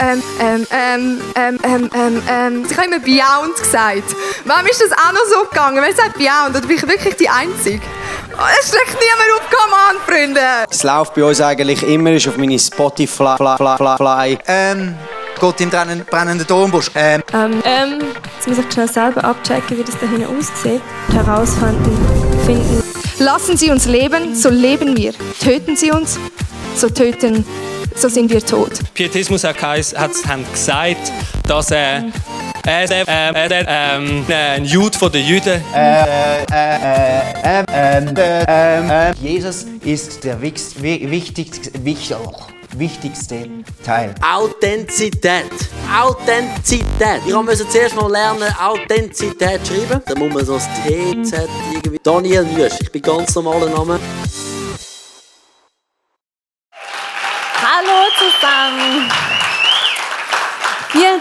Ähm, ähm, ähm, ähm, ähm, ähm, ähm, ich habe immer Beyond gesagt. Warum ist das auch noch so gegangen? Wer sagt Beyond? Oder bin ich wirklich die Einzige? Oh, es schlägt niemand auf, come on, Freunde! Es läuft bei uns eigentlich immer ist auf meine Spotify. Fly, fly, fly, fly. Ähm, Gott im brennenden, brennenden Dornbusch. Ähm, Ähm, ähm, jetzt muss ich schnell selber abchecken, wie das da hinten aussieht. Herausfinden, finden. Lassen Sie uns leben, so leben wir. Töten Sie uns, so töten, so sind wir tot. Pietismus hat, gesagt, dass er äh, äh, äh, ähm, äh, ein Jude von den Juden Jesus ist der wichtigste, wichtig, wichtigste Teil. Authentizität. Authentizität. Ich musste zuerst mal lernen, Authentizität schreiben. Da muss man so das TZ irgendwie. Daniel Nüsch. Ich bin ganz normaler Name.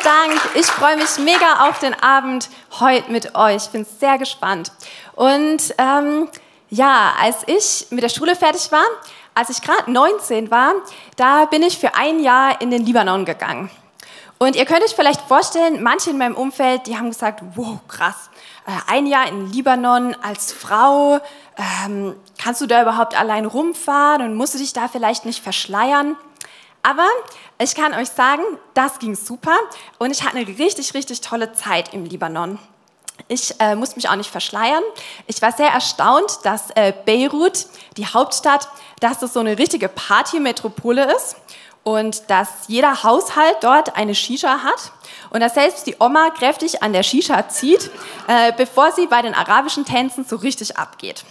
Dank. Ich freue mich mega auf den Abend heute mit euch. Ich bin sehr gespannt. Und ähm, ja, als ich mit der Schule fertig war, als ich gerade 19 war, da bin ich für ein Jahr in den Libanon gegangen. Und ihr könnt euch vielleicht vorstellen, manche in meinem Umfeld, die haben gesagt, wow, krass, äh, ein Jahr in Libanon als Frau, ähm, kannst du da überhaupt allein rumfahren und musst du dich da vielleicht nicht verschleiern? Aber ich kann euch sagen, das ging super und ich hatte eine richtig, richtig tolle Zeit im Libanon. Ich äh, musste mich auch nicht verschleiern. Ich war sehr erstaunt, dass äh, Beirut, die Hauptstadt, dass das so eine richtige Partymetropole ist und dass jeder Haushalt dort eine Shisha hat und dass selbst die Oma kräftig an der Shisha zieht, äh, bevor sie bei den arabischen Tänzen so richtig abgeht.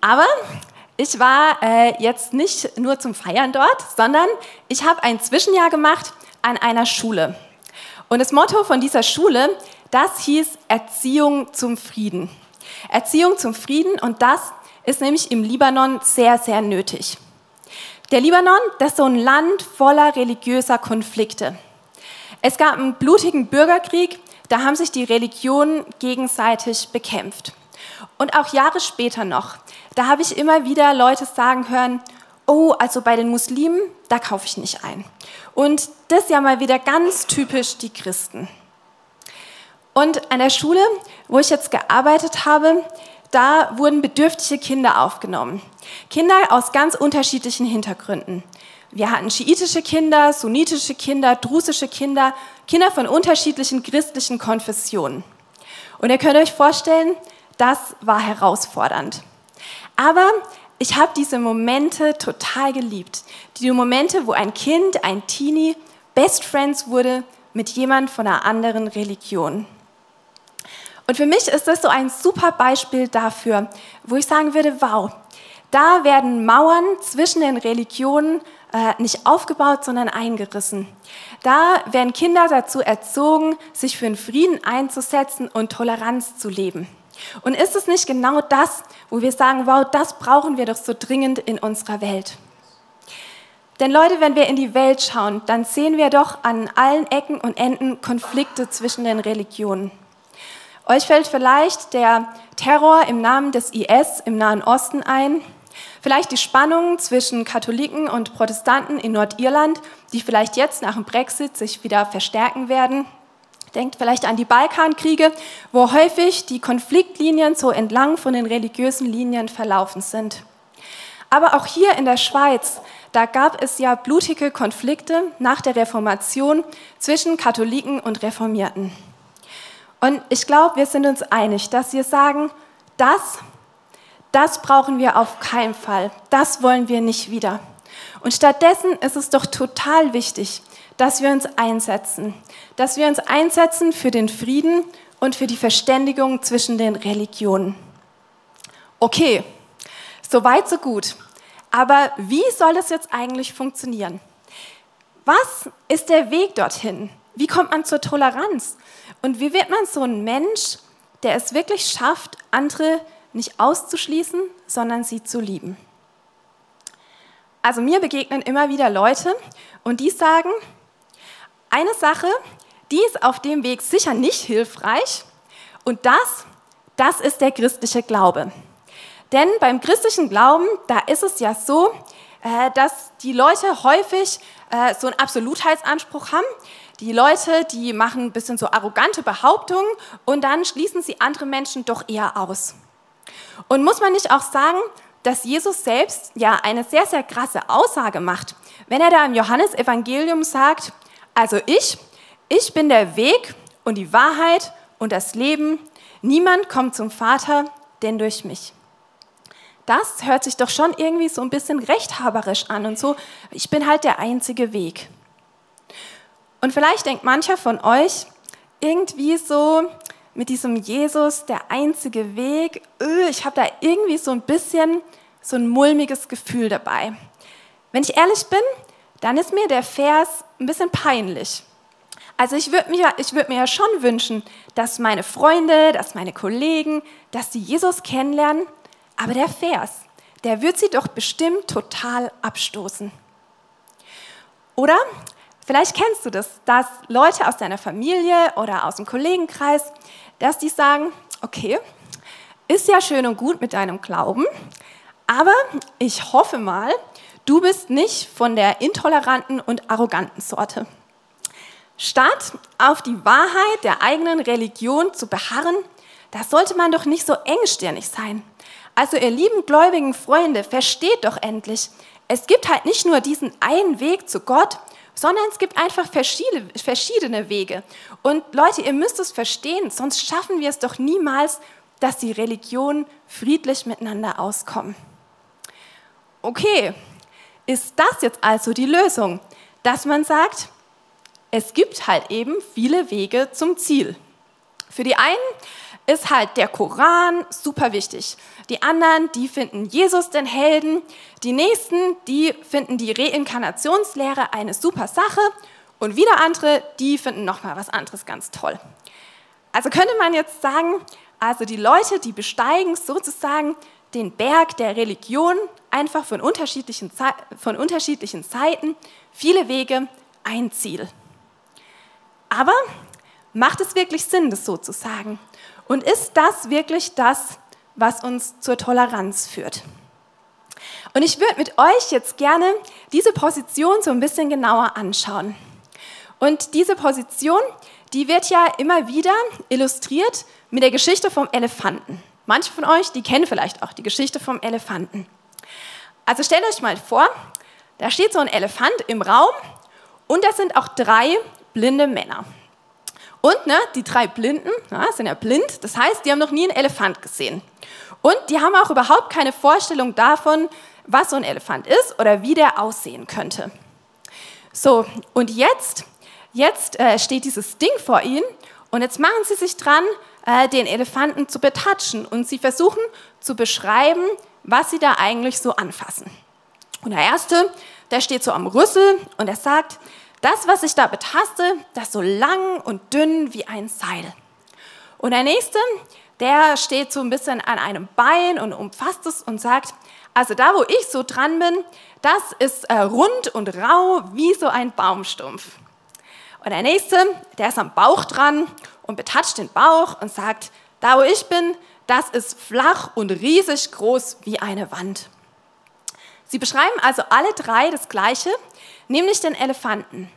Aber ich war äh, jetzt nicht nur zum Feiern dort, sondern ich habe ein Zwischenjahr gemacht an einer Schule. Und das Motto von dieser Schule, das hieß Erziehung zum Frieden. Erziehung zum Frieden und das ist nämlich im Libanon sehr, sehr nötig. Der Libanon, das ist so ein Land voller religiöser Konflikte. Es gab einen blutigen Bürgerkrieg, da haben sich die Religionen gegenseitig bekämpft. Und auch Jahre später noch, da habe ich immer wieder Leute sagen hören, oh, also bei den Muslimen, da kaufe ich nicht ein. Und das ist ja mal wieder ganz typisch die Christen. Und an der Schule, wo ich jetzt gearbeitet habe, da wurden bedürftige Kinder aufgenommen. Kinder aus ganz unterschiedlichen Hintergründen. Wir hatten schiitische Kinder, sunnitische Kinder, drusische Kinder, Kinder von unterschiedlichen christlichen Konfessionen. Und ihr könnt euch vorstellen, das war herausfordernd. Aber ich habe diese Momente total geliebt. Die Momente, wo ein Kind, ein Teenie, Best Friends wurde mit jemand von einer anderen Religion. Und für mich ist das so ein super Beispiel dafür, wo ich sagen würde, wow, da werden Mauern zwischen den Religionen äh, nicht aufgebaut, sondern eingerissen. Da werden Kinder dazu erzogen, sich für den Frieden einzusetzen und Toleranz zu leben. Und ist es nicht genau das, wo wir sagen, wow, das brauchen wir doch so dringend in unserer Welt? Denn Leute, wenn wir in die Welt schauen, dann sehen wir doch an allen Ecken und Enden Konflikte zwischen den Religionen. Euch fällt vielleicht der Terror im Namen des IS im Nahen Osten ein, vielleicht die Spannungen zwischen Katholiken und Protestanten in Nordirland, die vielleicht jetzt nach dem Brexit sich wieder verstärken werden. Denkt vielleicht an die Balkankriege, wo häufig die Konfliktlinien so entlang von den religiösen Linien verlaufen sind. Aber auch hier in der Schweiz, da gab es ja blutige Konflikte nach der Reformation zwischen Katholiken und Reformierten. Und ich glaube, wir sind uns einig, dass wir sagen, das, das brauchen wir auf keinen Fall. Das wollen wir nicht wieder. Und stattdessen ist es doch total wichtig, dass wir uns einsetzen. Dass wir uns einsetzen für den Frieden und für die Verständigung zwischen den Religionen. Okay, so weit, so gut. Aber wie soll das jetzt eigentlich funktionieren? Was ist der Weg dorthin? Wie kommt man zur Toleranz? Und wie wird man so ein Mensch, der es wirklich schafft, andere nicht auszuschließen, sondern sie zu lieben? Also mir begegnen immer wieder Leute und die sagen, eine Sache, die ist auf dem Weg sicher nicht hilfreich und das, das ist der christliche Glaube. Denn beim christlichen Glauben, da ist es ja so, äh, dass die Leute häufig äh, so einen Absolutheitsanspruch haben. Die Leute, die machen ein bisschen so arrogante Behauptungen und dann schließen sie andere Menschen doch eher aus. Und muss man nicht auch sagen, dass Jesus selbst ja eine sehr, sehr krasse Aussage macht, wenn er da im Johannesevangelium sagt, also ich, ich bin der Weg und die Wahrheit und das Leben, niemand kommt zum Vater, denn durch mich. Das hört sich doch schon irgendwie so ein bisschen rechthaberisch an und so, ich bin halt der einzige Weg. Und vielleicht denkt mancher von euch irgendwie so mit diesem Jesus, der einzige Weg, öh, ich habe da irgendwie so ein bisschen so ein mulmiges Gefühl dabei. Wenn ich ehrlich bin, dann ist mir der Vers ein bisschen peinlich. Also ich würde mir, würd mir ja schon wünschen, dass meine Freunde, dass meine Kollegen, dass sie Jesus kennenlernen, aber der Vers, der wird sie doch bestimmt total abstoßen. Oder vielleicht kennst du das, dass Leute aus deiner Familie oder aus dem Kollegenkreis, dass die sagen, okay, ist ja schön und gut mit deinem Glauben, aber ich hoffe mal, du bist nicht von der intoleranten und arroganten Sorte. Statt auf die Wahrheit der eigenen Religion zu beharren, da sollte man doch nicht so engstirnig sein. Also ihr lieben gläubigen Freunde, versteht doch endlich, es gibt halt nicht nur diesen einen Weg zu Gott, sondern es gibt einfach verschiedene, verschiedene Wege. Und Leute, ihr müsst es verstehen, sonst schaffen wir es doch niemals, dass die Religionen friedlich miteinander auskommen. Okay, ist das jetzt also die Lösung, dass man sagt, es gibt halt eben viele Wege zum Ziel. Für die einen ist halt der Koran super wichtig. Die anderen, die finden Jesus den Helden. Die nächsten, die finden die Reinkarnationslehre eine super Sache. Und wieder andere, die finden nochmal was anderes ganz toll. Also könnte man jetzt sagen, also die Leute, die besteigen sozusagen den Berg der Religion einfach von unterschiedlichen, von unterschiedlichen Seiten, viele Wege, ein Ziel. Aber macht es wirklich Sinn, das so zu sagen? Und ist das wirklich das, was uns zur Toleranz führt? Und ich würde mit euch jetzt gerne diese Position so ein bisschen genauer anschauen. Und diese Position, die wird ja immer wieder illustriert mit der Geschichte vom Elefanten. Manche von euch, die kennen vielleicht auch die Geschichte vom Elefanten. Also stellt euch mal vor, da steht so ein Elefant im Raum und da sind auch drei blinde Männer. Und ne, die drei Blinden na, sind ja blind, das heißt, die haben noch nie einen Elefant gesehen. Und die haben auch überhaupt keine Vorstellung davon, was so ein Elefant ist oder wie der aussehen könnte. So, und jetzt, jetzt äh, steht dieses Ding vor ihnen und jetzt machen sie sich dran, äh, den Elefanten zu betatschen und sie versuchen zu beschreiben, was sie da eigentlich so anfassen. Und der erste, der steht so am Rüssel und er sagt, das, was ich da betaste, das ist so lang und dünn wie ein Seil. Und der nächste, der steht so ein bisschen an einem Bein und umfasst es und sagt, also da, wo ich so dran bin, das ist äh, rund und rau wie so ein Baumstumpf. Und der nächste, der ist am Bauch dran und betatscht den Bauch und sagt, da, wo ich bin, das ist flach und riesig groß wie eine Wand. Sie beschreiben also alle drei das Gleiche, nämlich den Elefanten.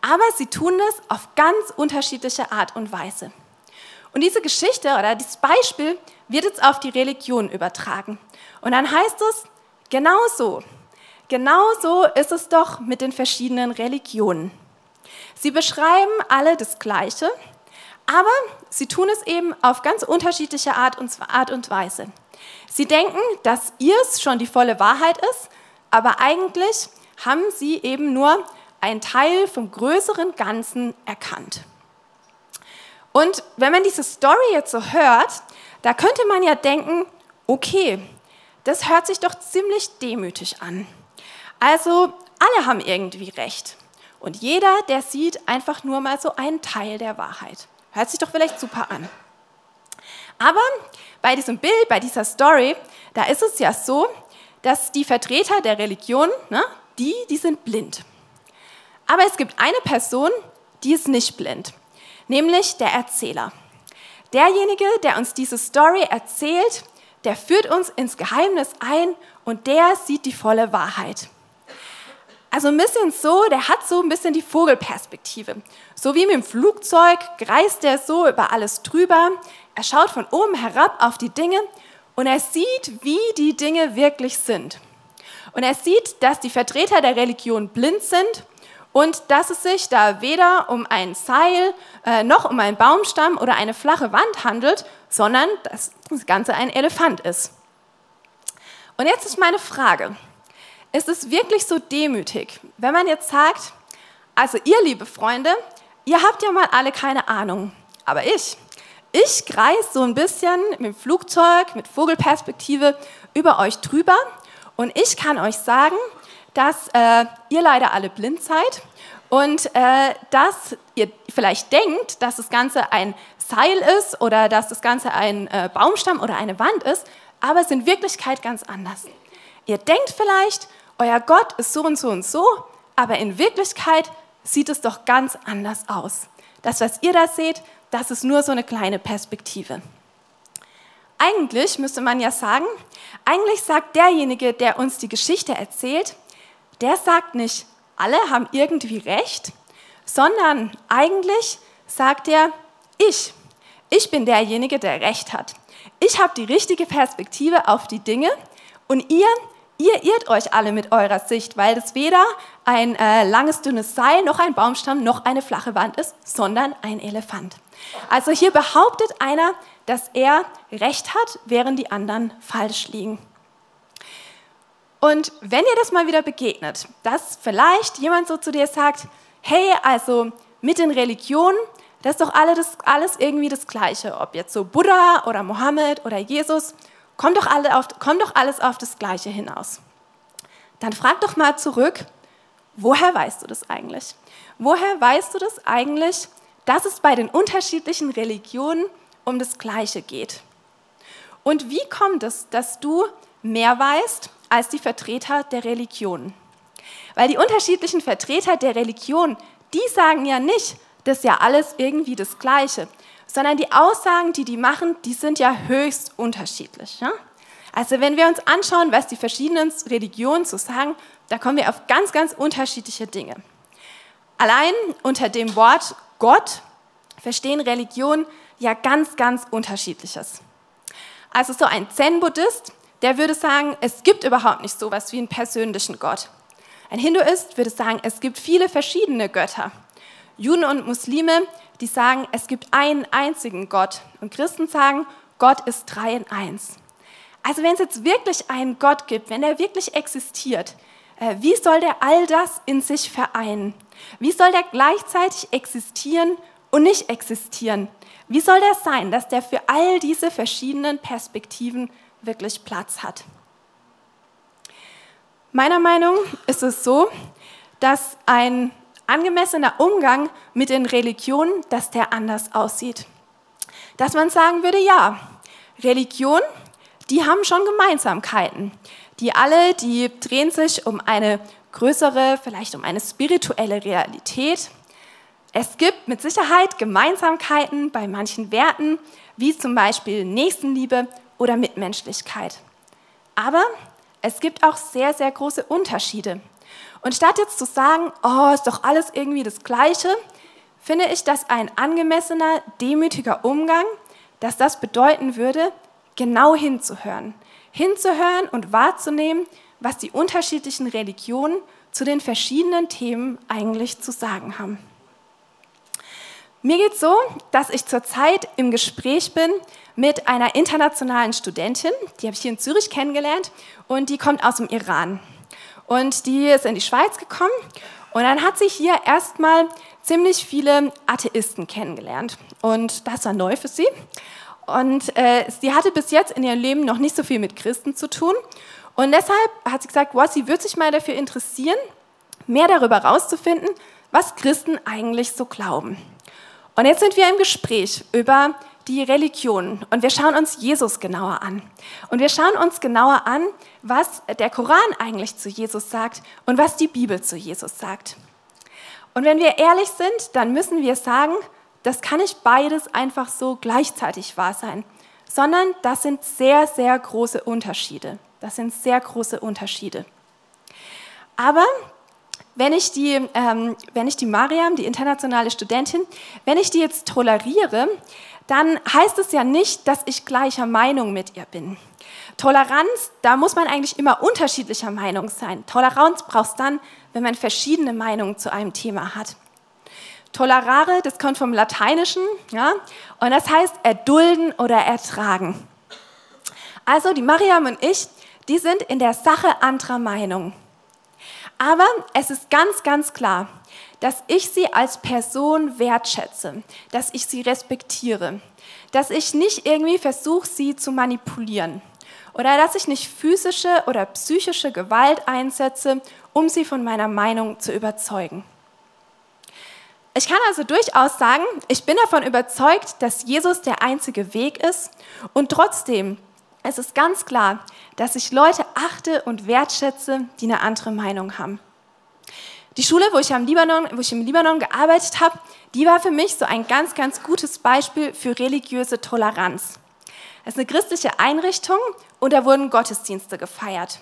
Aber sie tun es auf ganz unterschiedliche Art und Weise. Und diese Geschichte oder dieses Beispiel wird jetzt auf die Religion übertragen. Und dann heißt es, genau so, genau so ist es doch mit den verschiedenen Religionen. Sie beschreiben alle das Gleiche, aber sie tun es eben auf ganz unterschiedliche Art und, Art und Weise. Sie denken, dass ihr es schon die volle Wahrheit ist, aber eigentlich haben sie eben nur einen Teil vom größeren Ganzen erkannt. Und wenn man diese Story jetzt so hört, da könnte man ja denken, okay, das hört sich doch ziemlich demütig an. Also alle haben irgendwie recht. Und jeder, der sieht einfach nur mal so einen Teil der Wahrheit. Hört sich doch vielleicht super an. Aber bei diesem Bild, bei dieser Story, da ist es ja so, dass die Vertreter der Religion, ne, die, die sind blind. Aber es gibt eine Person, die ist nicht blind, nämlich der Erzähler. Derjenige, der uns diese Story erzählt, der führt uns ins Geheimnis ein und der sieht die volle Wahrheit. Also ein bisschen so, der hat so ein bisschen die Vogelperspektive. So wie mit dem Flugzeug kreist er so über alles drüber. Er schaut von oben herab auf die Dinge und er sieht, wie die Dinge wirklich sind. Und er sieht, dass die Vertreter der Religion blind sind und dass es sich da weder um ein Seil äh, noch um einen Baumstamm oder eine flache Wand handelt, sondern dass das Ganze ein Elefant ist. Und jetzt ist meine Frage, ist es wirklich so demütig, wenn man jetzt sagt, also ihr liebe Freunde, ihr habt ja mal alle keine Ahnung, aber ich, ich kreise so ein bisschen mit dem Flugzeug, mit Vogelperspektive über euch drüber und ich kann euch sagen, dass äh, ihr leider alle blind seid und äh, dass ihr vielleicht denkt, dass das Ganze ein Seil ist oder dass das Ganze ein äh, Baumstamm oder eine Wand ist, aber es ist in Wirklichkeit ganz anders. Ihr denkt vielleicht, euer Gott ist so und so und so, aber in Wirklichkeit sieht es doch ganz anders aus. Das, was ihr da seht, das ist nur so eine kleine Perspektive. Eigentlich müsste man ja sagen, eigentlich sagt derjenige, der uns die Geschichte erzählt, der sagt nicht, alle haben irgendwie recht, sondern eigentlich sagt er, ich, ich bin derjenige, der recht hat. Ich habe die richtige Perspektive auf die Dinge und ihr, ihr irrt euch alle mit eurer Sicht, weil es weder ein äh, langes, dünnes Seil, noch ein Baumstamm, noch eine flache Wand ist, sondern ein Elefant. Also hier behauptet einer, dass er recht hat, während die anderen falsch liegen. Und wenn ihr das mal wieder begegnet, dass vielleicht jemand so zu dir sagt, hey, also mit den Religionen, das ist doch alles, alles irgendwie das Gleiche, ob jetzt so Buddha oder Mohammed oder Jesus, kommt doch, alle auf, kommt doch alles auf das Gleiche hinaus. Dann frag doch mal zurück, woher weißt du das eigentlich? Woher weißt du das eigentlich, dass es bei den unterschiedlichen Religionen um das Gleiche geht? Und wie kommt es, dass du mehr weißt als die Vertreter der Religion. Weil die unterschiedlichen Vertreter der Religion, die sagen ja nicht, das ist ja alles irgendwie das Gleiche, sondern die Aussagen, die die machen, die sind ja höchst unterschiedlich. Ja? Also wenn wir uns anschauen, was die verschiedenen Religionen so sagen, da kommen wir auf ganz, ganz unterschiedliche Dinge. Allein unter dem Wort Gott verstehen Religionen ja ganz, ganz unterschiedliches. Also so ein Zen-Buddhist, der würde sagen, es gibt überhaupt nicht so etwas wie einen persönlichen Gott. Ein Hinduist würde sagen, es gibt viele verschiedene Götter. Juden und Muslime, die sagen, es gibt einen einzigen Gott. Und Christen sagen, Gott ist drei in eins. Also wenn es jetzt wirklich einen Gott gibt, wenn er wirklich existiert, äh, wie soll der all das in sich vereinen? Wie soll der gleichzeitig existieren und nicht existieren? Wie soll der sein, dass der für all diese verschiedenen Perspektiven wirklich Platz hat. Meiner Meinung ist es so, dass ein angemessener Umgang mit den Religionen, dass der anders aussieht. Dass man sagen würde, ja, Religion, die haben schon Gemeinsamkeiten. Die alle, die drehen sich um eine größere, vielleicht um eine spirituelle Realität. Es gibt mit Sicherheit Gemeinsamkeiten bei manchen Werten, wie zum Beispiel Nächstenliebe oder Mitmenschlichkeit. Aber es gibt auch sehr, sehr große Unterschiede. Und statt jetzt zu sagen, oh, ist doch alles irgendwie das Gleiche, finde ich, dass ein angemessener, demütiger Umgang, dass das bedeuten würde, genau hinzuhören. Hinzuhören und wahrzunehmen, was die unterschiedlichen Religionen zu den verschiedenen Themen eigentlich zu sagen haben. Mir geht es so, dass ich zurzeit im Gespräch bin mit einer internationalen Studentin, die habe ich hier in Zürich kennengelernt und die kommt aus dem Iran. Und die ist in die Schweiz gekommen und dann hat sie hier erstmal ziemlich viele Atheisten kennengelernt. Und das war neu für sie. Und äh, sie hatte bis jetzt in ihrem Leben noch nicht so viel mit Christen zu tun. Und deshalb hat sie gesagt, wow, sie würde sich mal dafür interessieren, mehr darüber herauszufinden, was Christen eigentlich so glauben. Und jetzt sind wir im Gespräch über die Religion und wir schauen uns Jesus genauer an. Und wir schauen uns genauer an, was der Koran eigentlich zu Jesus sagt und was die Bibel zu Jesus sagt. Und wenn wir ehrlich sind, dann müssen wir sagen, das kann nicht beides einfach so gleichzeitig wahr sein, sondern das sind sehr, sehr große Unterschiede. Das sind sehr große Unterschiede. Aber wenn ich die, ähm, wenn ich die Mariam, die internationale Studentin, wenn ich die jetzt toleriere, dann heißt es ja nicht, dass ich gleicher Meinung mit ihr bin. Toleranz, da muss man eigentlich immer unterschiedlicher Meinung sein. Toleranz brauchst dann, wenn man verschiedene Meinungen zu einem Thema hat. Tolerare, das kommt vom Lateinischen, ja, und das heißt erdulden oder ertragen. Also die Mariam und ich, die sind in der Sache anderer Meinung. Aber es ist ganz, ganz klar, dass ich sie als Person wertschätze, dass ich sie respektiere, dass ich nicht irgendwie versuche, sie zu manipulieren oder dass ich nicht physische oder psychische Gewalt einsetze, um sie von meiner Meinung zu überzeugen. Ich kann also durchaus sagen, ich bin davon überzeugt, dass Jesus der einzige Weg ist und trotzdem es ist ganz klar, dass ich Leute achte und wertschätze, die eine andere Meinung haben. Die Schule, wo ich, am Libanon, wo ich im Libanon gearbeitet habe, die war für mich so ein ganz, ganz gutes Beispiel für religiöse Toleranz. Es ist eine christliche Einrichtung und da wurden Gottesdienste gefeiert.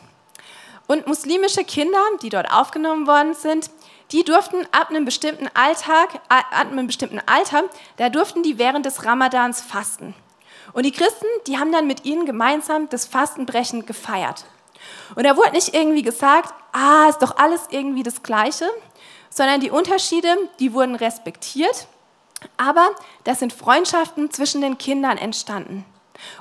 Und muslimische Kinder, die dort aufgenommen worden sind, die durften ab einem bestimmten Alltag, ab einem bestimmten Alter, da durften die während des Ramadans fasten. Und die Christen, die haben dann mit ihnen gemeinsam das Fastenbrechen gefeiert. Und da wurde nicht irgendwie gesagt, ah, ist doch alles irgendwie das Gleiche, sondern die Unterschiede, die wurden respektiert, aber da sind Freundschaften zwischen den Kindern entstanden.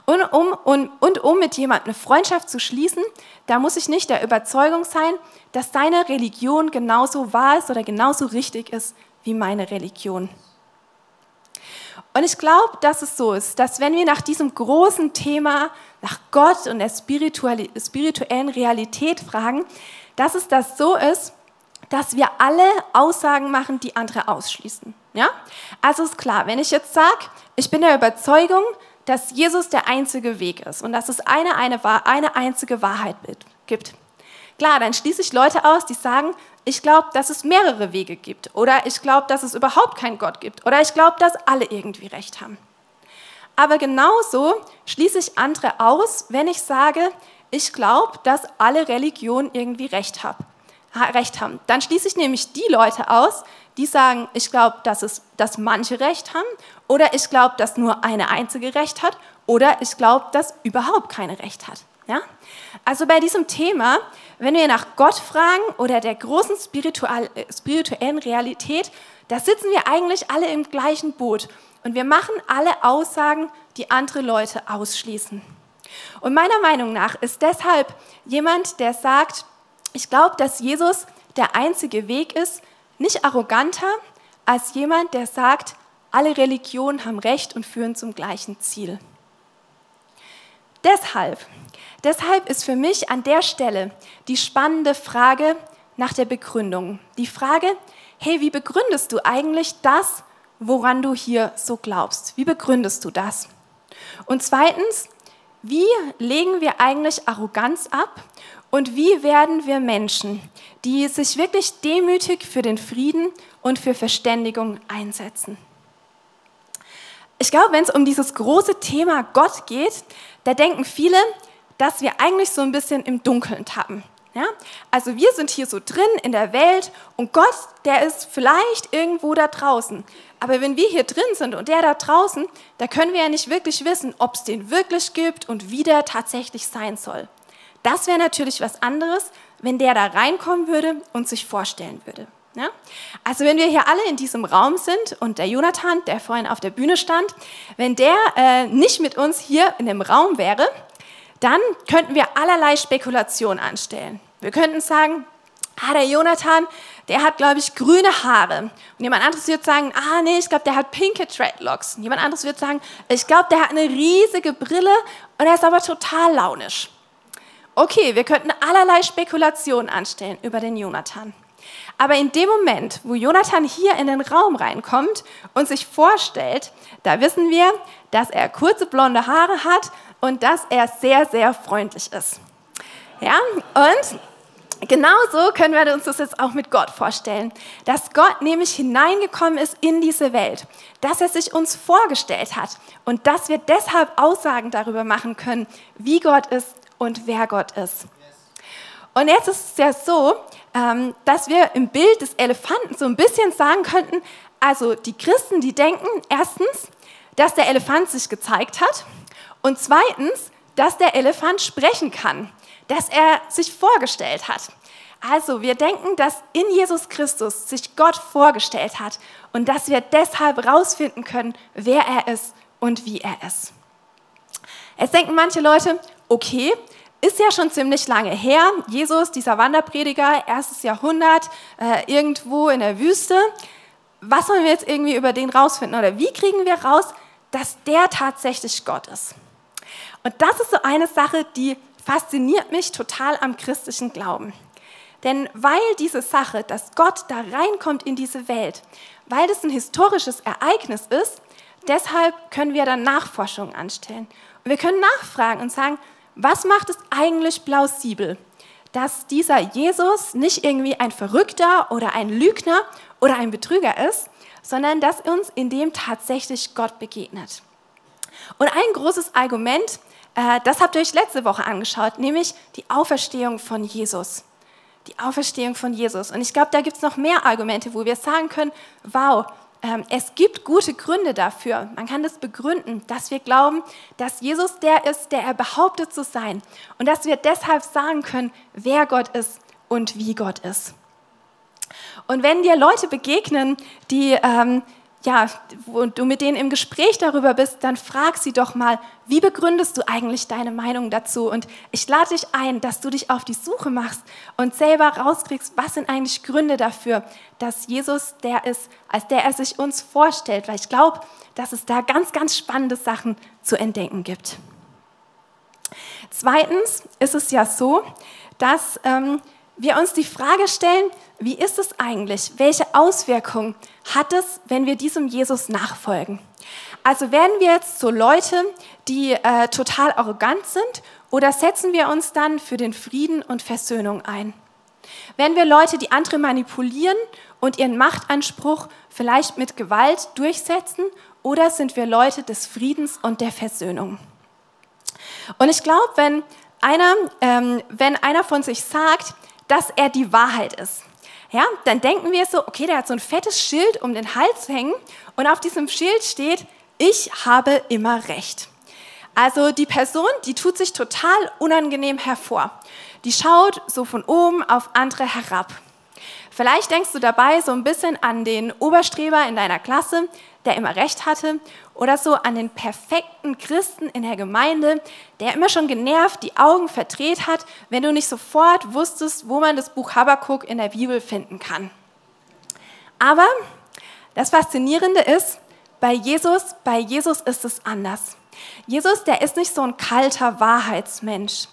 Und um, und, und um mit jemandem eine Freundschaft zu schließen, da muss ich nicht der Überzeugung sein, dass seine Religion genauso wahr ist oder genauso richtig ist wie meine Religion. Und ich glaube, dass es so ist, dass wenn wir nach diesem großen Thema, nach Gott und der spirituellen Realität fragen, dass es das so ist, dass wir alle Aussagen machen, die andere ausschließen. Ja? Also ist klar, wenn ich jetzt sage, ich bin der Überzeugung, dass Jesus der einzige Weg ist und dass es eine, eine, eine einzige Wahrheit gibt. Klar, dann schließe ich Leute aus, die sagen, ich glaube, dass es mehrere Wege gibt oder ich glaube, dass es überhaupt keinen Gott gibt oder ich glaube, dass alle irgendwie recht haben. Aber genauso schließe ich andere aus, wenn ich sage, ich glaube, dass alle Religionen irgendwie recht, hab, recht haben. Dann schließe ich nämlich die Leute aus, die sagen, ich glaube, dass, dass manche recht haben oder ich glaube, dass nur eine einzige recht hat oder ich glaube, dass überhaupt keine recht hat. Ja? Also bei diesem Thema, wenn wir nach Gott fragen oder der großen äh, spirituellen Realität, da sitzen wir eigentlich alle im gleichen Boot und wir machen alle Aussagen, die andere Leute ausschließen. Und meiner Meinung nach ist deshalb jemand, der sagt, ich glaube, dass Jesus der einzige Weg ist, nicht arroganter als jemand, der sagt, alle Religionen haben Recht und führen zum gleichen Ziel. Deshalb Deshalb ist für mich an der Stelle die spannende Frage nach der Begründung. Die Frage, hey, wie begründest du eigentlich das, woran du hier so glaubst? Wie begründest du das? Und zweitens, wie legen wir eigentlich Arroganz ab und wie werden wir Menschen, die sich wirklich demütig für den Frieden und für Verständigung einsetzen? Ich glaube, wenn es um dieses große Thema Gott geht, da denken viele, dass wir eigentlich so ein bisschen im Dunkeln tappen. Ja? Also wir sind hier so drin in der Welt und Gott, der ist vielleicht irgendwo da draußen. Aber wenn wir hier drin sind und der da draußen, da können wir ja nicht wirklich wissen, ob es den wirklich gibt und wie der tatsächlich sein soll. Das wäre natürlich was anderes, wenn der da reinkommen würde und sich vorstellen würde. Ja? Also wenn wir hier alle in diesem Raum sind und der Jonathan, der vorhin auf der Bühne stand, wenn der äh, nicht mit uns hier in dem Raum wäre, dann könnten wir allerlei Spekulationen anstellen. Wir könnten sagen, ah, der Jonathan, der hat, glaube ich, grüne Haare. Und jemand anderes wird sagen, ah, nee, ich glaube, der hat pinke Dreadlocks. Und jemand anderes wird sagen, ich glaube, der hat eine riesige Brille und er ist aber total launisch. Okay, wir könnten allerlei Spekulationen anstellen über den Jonathan. Aber in dem Moment, wo Jonathan hier in den Raum reinkommt und sich vorstellt, da wissen wir, dass er kurze blonde Haare hat und dass er sehr, sehr freundlich ist. Ja, und genauso können wir uns das jetzt auch mit Gott vorstellen, dass Gott nämlich hineingekommen ist in diese Welt, dass er sich uns vorgestellt hat und dass wir deshalb Aussagen darüber machen können, wie Gott ist und wer Gott ist. Und jetzt ist es ja so, ähm, dass wir im Bild des Elefanten so ein bisschen sagen könnten, also die Christen, die denken erstens, dass der Elefant sich gezeigt hat und zweitens, dass der Elefant sprechen kann, dass er sich vorgestellt hat. Also wir denken, dass in Jesus Christus sich Gott vorgestellt hat und dass wir deshalb herausfinden können, wer er ist und wie er ist. Es denken manche Leute, okay, ist ja schon ziemlich lange her. Jesus, dieser Wanderprediger, erstes Jahrhundert, äh, irgendwo in der Wüste. Was sollen wir jetzt irgendwie über den rausfinden? Oder wie kriegen wir raus, dass der tatsächlich Gott ist? Und das ist so eine Sache, die fasziniert mich total am christlichen Glauben. Denn weil diese Sache, dass Gott da reinkommt in diese Welt, weil das ein historisches Ereignis ist, deshalb können wir dann Nachforschungen anstellen. Und wir können nachfragen und sagen, was macht es eigentlich plausibel, dass dieser Jesus nicht irgendwie ein Verrückter oder ein Lügner oder ein Betrüger ist, sondern dass uns in dem tatsächlich Gott begegnet. Und ein großes Argument, das habt ihr euch letzte Woche angeschaut, nämlich die Auferstehung von Jesus die Auferstehung von Jesus. Und ich glaube, da gibt es noch mehr Argumente, wo wir sagen können, wow, ähm, es gibt gute Gründe dafür. Man kann das begründen, dass wir glauben, dass Jesus der ist, der er behauptet zu sein. Und dass wir deshalb sagen können, wer Gott ist und wie Gott ist. Und wenn dir Leute begegnen, die ähm, ja, wo du mit denen im Gespräch darüber bist, dann frag sie doch mal, wie begründest du eigentlich deine Meinung dazu? Und ich lade dich ein, dass du dich auf die Suche machst und selber rauskriegst, was sind eigentlich Gründe dafür, dass Jesus der ist, als der er sich uns vorstellt. Weil ich glaube, dass es da ganz, ganz spannende Sachen zu entdecken gibt. Zweitens ist es ja so, dass ähm, wir uns die Frage stellen, wie ist es eigentlich? Welche Auswirkungen hat es, wenn wir diesem Jesus nachfolgen? Also werden wir jetzt so Leute, die äh, total arrogant sind oder setzen wir uns dann für den Frieden und Versöhnung ein? Werden wir Leute, die andere manipulieren und ihren Machtanspruch vielleicht mit Gewalt durchsetzen oder sind wir Leute des Friedens und der Versöhnung? Und ich glaube, wenn ähm, wenn einer von sich sagt, dass er die Wahrheit ist, ja, dann denken wir so, okay, der hat so ein fettes Schild um den Hals hängen und auf diesem Schild steht, ich habe immer recht. Also die Person, die tut sich total unangenehm hervor. Die schaut so von oben auf andere herab. Vielleicht denkst du dabei so ein bisschen an den Oberstreber in deiner Klasse, der immer recht hatte, oder so an den perfekten Christen in der Gemeinde, der immer schon genervt die Augen verdreht hat, wenn du nicht sofort wusstest, wo man das Buch Habakkuk in der Bibel finden kann. Aber das Faszinierende ist, bei Jesus, bei Jesus ist es anders. Jesus, der ist nicht so ein kalter Wahrheitsmensch.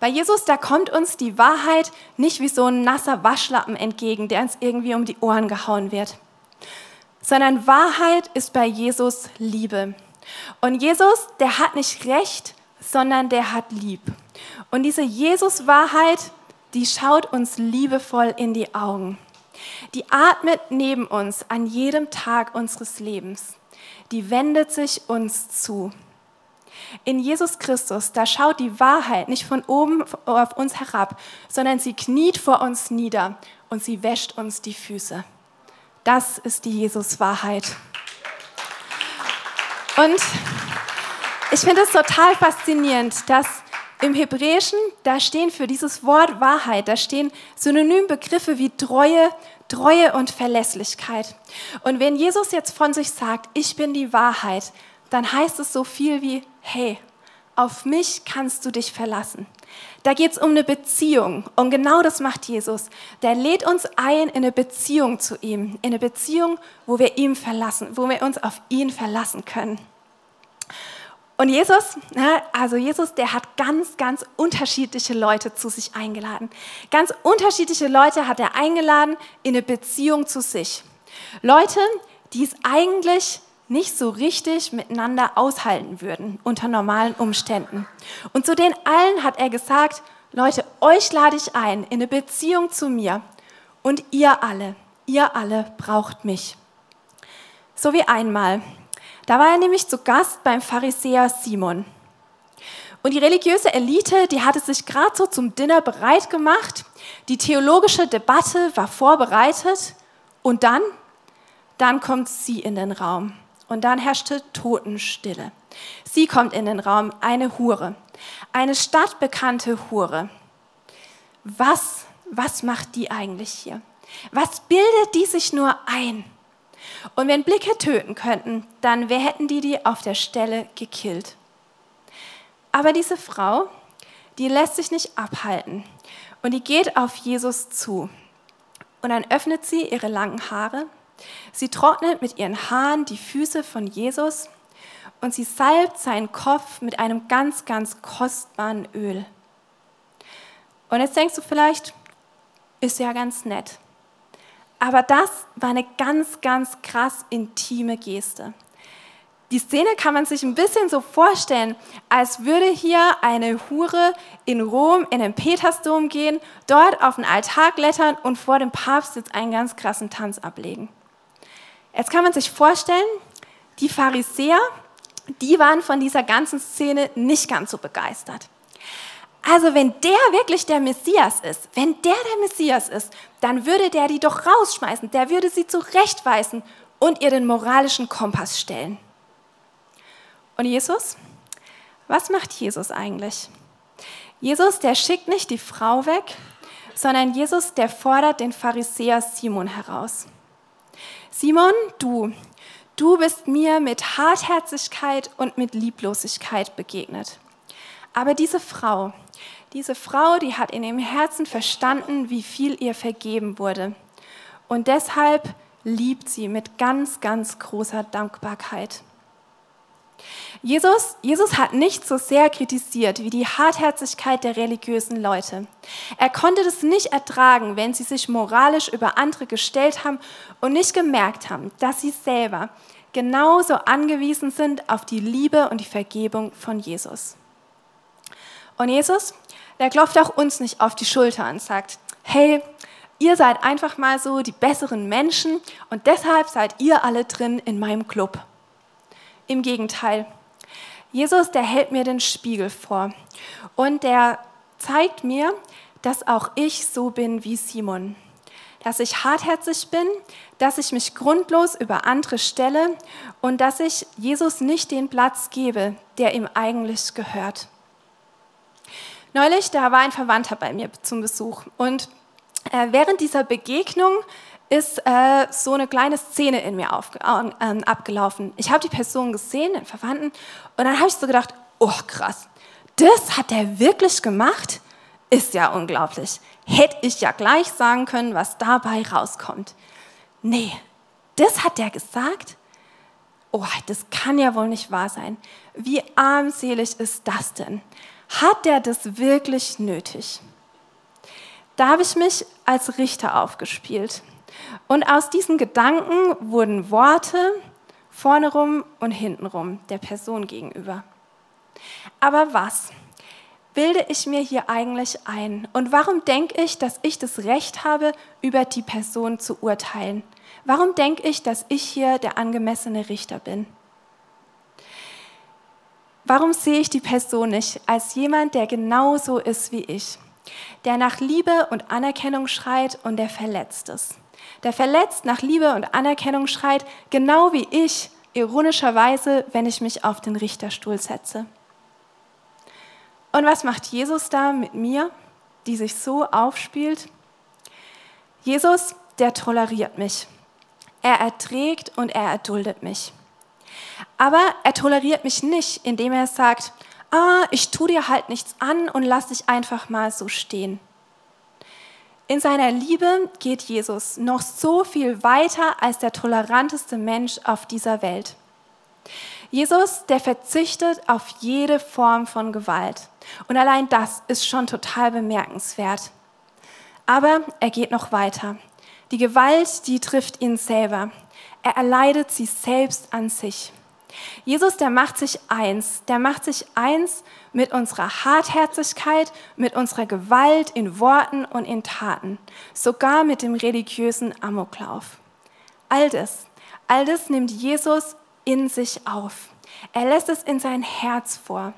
Bei Jesus, da kommt uns die Wahrheit nicht wie so ein nasser Waschlappen entgegen, der uns irgendwie um die Ohren gehauen wird, sondern Wahrheit ist bei Jesus Liebe. Und Jesus, der hat nicht Recht, sondern der hat lieb. Und diese Jesus-Wahrheit, die schaut uns liebevoll in die Augen. Die atmet neben uns an jedem Tag unseres Lebens. Die wendet sich uns zu. In Jesus Christus, da schaut die Wahrheit nicht von oben auf uns herab, sondern sie kniet vor uns nieder und sie wäscht uns die Füße. Das ist die Jesus-Wahrheit. Und ich finde es total faszinierend, dass im Hebräischen, da stehen für dieses Wort Wahrheit, da stehen Synonymbegriffe wie Treue, Treue und Verlässlichkeit. Und wenn Jesus jetzt von sich sagt, ich bin die Wahrheit, dann heißt es so viel wie, hey, auf mich kannst du dich verlassen. Da geht es um eine Beziehung und genau das macht Jesus. Der lädt uns ein in eine Beziehung zu ihm, in eine Beziehung, wo wir ihm verlassen, wo wir uns auf ihn verlassen können. Und Jesus, ne, also Jesus, der hat ganz, ganz unterschiedliche Leute zu sich eingeladen. Ganz unterschiedliche Leute hat er eingeladen in eine Beziehung zu sich. Leute, die es eigentlich nicht so richtig miteinander aushalten würden unter normalen Umständen. Und zu den allen hat er gesagt, Leute, euch lade ich ein in eine Beziehung zu mir und ihr alle, ihr alle braucht mich. So wie einmal. Da war er nämlich zu Gast beim Pharisäer Simon. Und die religiöse Elite, die hatte sich gerade so zum Dinner bereit gemacht. Die theologische Debatte war vorbereitet. Und dann, dann kommt sie in den Raum. Und dann herrschte Totenstille. Sie kommt in den Raum, eine Hure, eine stadtbekannte Hure. Was, was macht die eigentlich hier? Was bildet die sich nur ein? Und wenn Blicke töten könnten, dann wer hätten die die auf der Stelle gekillt. Aber diese Frau, die lässt sich nicht abhalten und die geht auf Jesus zu. Und dann öffnet sie ihre langen Haare, sie trocknet mit ihren Haaren die Füße von Jesus und sie salbt seinen Kopf mit einem ganz, ganz kostbaren Öl. Und jetzt denkst du vielleicht, ist ja ganz nett. Aber das war eine ganz, ganz krass intime Geste. Die Szene kann man sich ein bisschen so vorstellen, als würde hier eine Hure in Rom in den Petersdom gehen, dort auf den Altar klettern und vor dem Papst jetzt einen ganz krassen Tanz ablegen. Jetzt kann man sich vorstellen, die Pharisäer, die waren von dieser ganzen Szene nicht ganz so begeistert. Also wenn der wirklich der Messias ist, wenn der der Messias ist, dann würde der die doch rausschmeißen, der würde sie zurechtweisen und ihr den moralischen Kompass stellen. Und Jesus? Was macht Jesus eigentlich? Jesus, der schickt nicht die Frau weg, sondern Jesus, der fordert den Pharisäer Simon heraus. Simon, du, du bist mir mit Hartherzigkeit und mit Lieblosigkeit begegnet. Aber diese Frau, diese Frau, die hat in ihrem Herzen verstanden, wie viel ihr vergeben wurde. Und deshalb liebt sie mit ganz, ganz großer Dankbarkeit. Jesus, Jesus hat nicht so sehr kritisiert wie die Hartherzigkeit der religiösen Leute. Er konnte das nicht ertragen, wenn sie sich moralisch über andere gestellt haben und nicht gemerkt haben, dass sie selber genauso angewiesen sind auf die Liebe und die Vergebung von Jesus. Und Jesus, der klopft auch uns nicht auf die Schulter und sagt, hey, ihr seid einfach mal so die besseren Menschen und deshalb seid ihr alle drin in meinem Club. Im Gegenteil, Jesus, der hält mir den Spiegel vor und der zeigt mir, dass auch ich so bin wie Simon. Dass ich hartherzig bin, dass ich mich grundlos über andere stelle und dass ich Jesus nicht den Platz gebe, der ihm eigentlich gehört. Neulich, da war ein Verwandter bei mir zum Besuch und äh, während dieser Begegnung ist äh, so eine kleine Szene in mir auf, äh, abgelaufen. Ich habe die Person gesehen, den Verwandten, und dann habe ich so gedacht, oh krass, das hat er wirklich gemacht? Ist ja unglaublich. Hätte ich ja gleich sagen können, was dabei rauskommt. Nee, das hat er gesagt? Oh, das kann ja wohl nicht wahr sein. Wie armselig ist das denn? Hat der das wirklich nötig? Da habe ich mich als Richter aufgespielt. Und aus diesen Gedanken wurden Worte vorne rum und hinten rum der Person gegenüber. Aber was bilde ich mir hier eigentlich ein? Und warum denke ich, dass ich das Recht habe, über die Person zu urteilen? Warum denke ich, dass ich hier der angemessene Richter bin? Warum sehe ich die Person nicht als jemand, der genauso ist wie ich? Der nach Liebe und Anerkennung schreit und der verletzt ist. Der verletzt nach Liebe und Anerkennung schreit, genau wie ich, ironischerweise, wenn ich mich auf den Richterstuhl setze. Und was macht Jesus da mit mir, die sich so aufspielt? Jesus, der toleriert mich. Er erträgt und er erduldet mich. Aber er toleriert mich nicht, indem er sagt, ah, ich tue dir halt nichts an und lass dich einfach mal so stehen. In seiner Liebe geht Jesus noch so viel weiter als der toleranteste Mensch auf dieser Welt. Jesus, der verzichtet auf jede Form von Gewalt. Und allein das ist schon total bemerkenswert. Aber er geht noch weiter. Die Gewalt, die trifft ihn selber. Er erleidet sie selbst an sich. Jesus, der macht sich eins, der macht sich eins mit unserer Hartherzigkeit, mit unserer Gewalt in Worten und in Taten, sogar mit dem religiösen Amoklauf. All das, all das nimmt Jesus in sich auf. Er lässt es in sein Herz vor.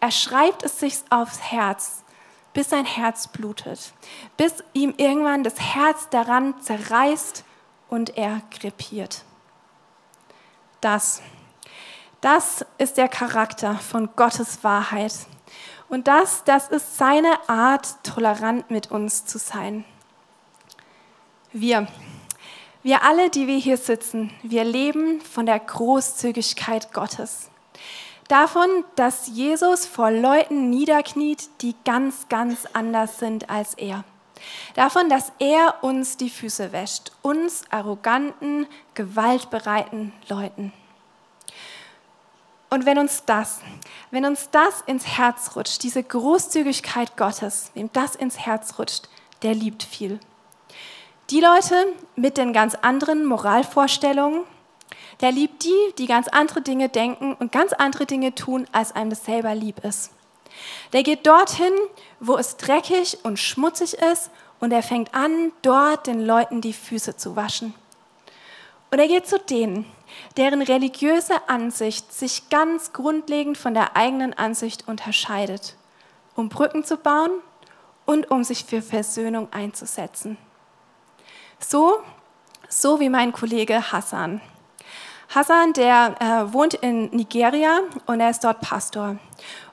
Er schreibt es sich aufs Herz, bis sein Herz blutet, bis ihm irgendwann das Herz daran zerreißt und er krepiert. Das, das ist der Charakter von Gottes Wahrheit. Und das, das ist seine Art, tolerant mit uns zu sein. Wir, wir alle, die wir hier sitzen, wir leben von der Großzügigkeit Gottes. Davon, dass Jesus vor Leuten niederkniet, die ganz, ganz anders sind als er. Davon, dass er uns die Füße wäscht, uns arroganten, gewaltbereiten Leuten. Und wenn uns das, wenn uns das ins Herz rutscht, diese Großzügigkeit Gottes, wem das ins Herz rutscht, der liebt viel. Die Leute mit den ganz anderen Moralvorstellungen, der liebt die, die ganz andere Dinge denken und ganz andere Dinge tun, als einem das selber lieb ist. Der geht dorthin, wo es dreckig und schmutzig ist und er fängt an, dort den Leuten die Füße zu waschen. Und er geht zu denen, deren religiöse Ansicht sich ganz grundlegend von der eigenen Ansicht unterscheidet, um Brücken zu bauen und um sich für Versöhnung einzusetzen. So, so wie mein Kollege Hassan. Hassan, der äh, wohnt in Nigeria und er ist dort Pastor.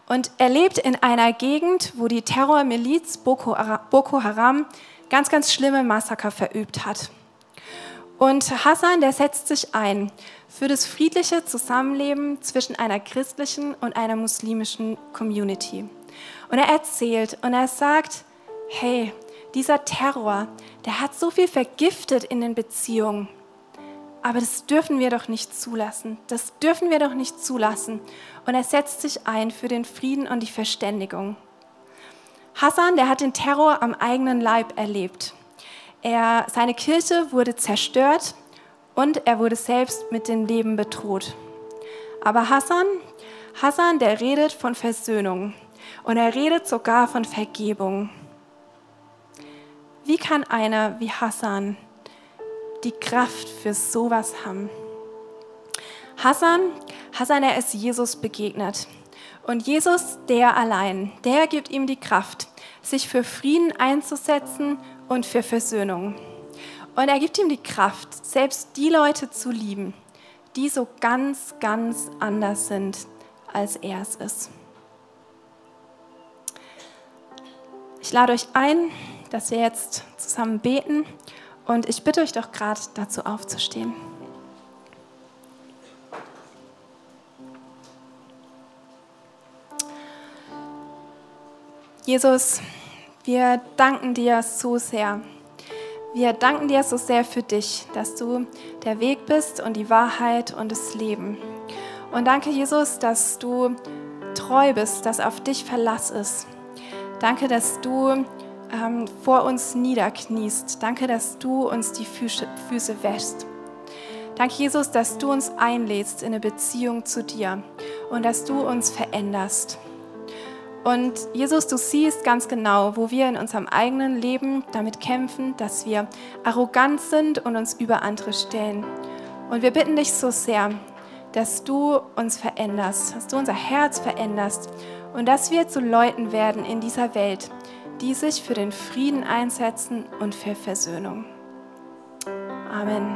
Und er lebt in einer Gegend, wo die Terrormiliz Boko Haram ganz, ganz schlimme Massaker verübt hat. Und Hassan, der setzt sich ein für das friedliche Zusammenleben zwischen einer christlichen und einer muslimischen Community. Und er erzählt und er sagt, hey, dieser Terror, der hat so viel vergiftet in den Beziehungen. Aber das dürfen wir doch nicht zulassen. Das dürfen wir doch nicht zulassen. Und er setzt sich ein für den Frieden und die Verständigung. Hassan, der hat den Terror am eigenen Leib erlebt. Er, seine Kirche wurde zerstört und er wurde selbst mit dem Leben bedroht. Aber Hassan, Hassan, der redet von Versöhnung und er redet sogar von Vergebung. Wie kann einer wie Hassan die Kraft für sowas haben? Hassan, Hassan, er ist Jesus begegnet. Und Jesus, der allein, der gibt ihm die Kraft, sich für Frieden einzusetzen und für Versöhnung. Und er gibt ihm die Kraft, selbst die Leute zu lieben, die so ganz, ganz anders sind, als er es ist. Ich lade euch ein, dass wir jetzt zusammen beten und ich bitte euch doch gerade dazu aufzustehen. Jesus, wir danken dir so sehr. Wir danken dir so sehr für dich, dass du der Weg bist und die Wahrheit und das Leben. Und danke, Jesus, dass du treu bist, dass auf dich Verlass ist. Danke, dass du ähm, vor uns niederkniest. Danke, dass du uns die Füße, Füße wäschst. Danke, Jesus, dass du uns einlädst in eine Beziehung zu dir und dass du uns veränderst. Und Jesus, du siehst ganz genau, wo wir in unserem eigenen Leben damit kämpfen, dass wir arrogant sind und uns über andere stellen. Und wir bitten dich so sehr, dass du uns veränderst, dass du unser Herz veränderst und dass wir zu Leuten werden in dieser Welt, die sich für den Frieden einsetzen und für Versöhnung. Amen.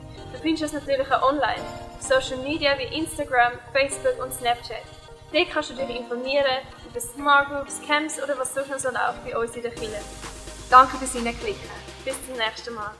Du findest uns natürlich auch online, auf Social Media wie Instagram, Facebook und Snapchat. Dort kannst du dich informieren über Smart Groups, Camps oder was sonst noch so läuft bei uns in der Kirche. Danke fürs Hineinklicken. Bis zum nächsten Mal.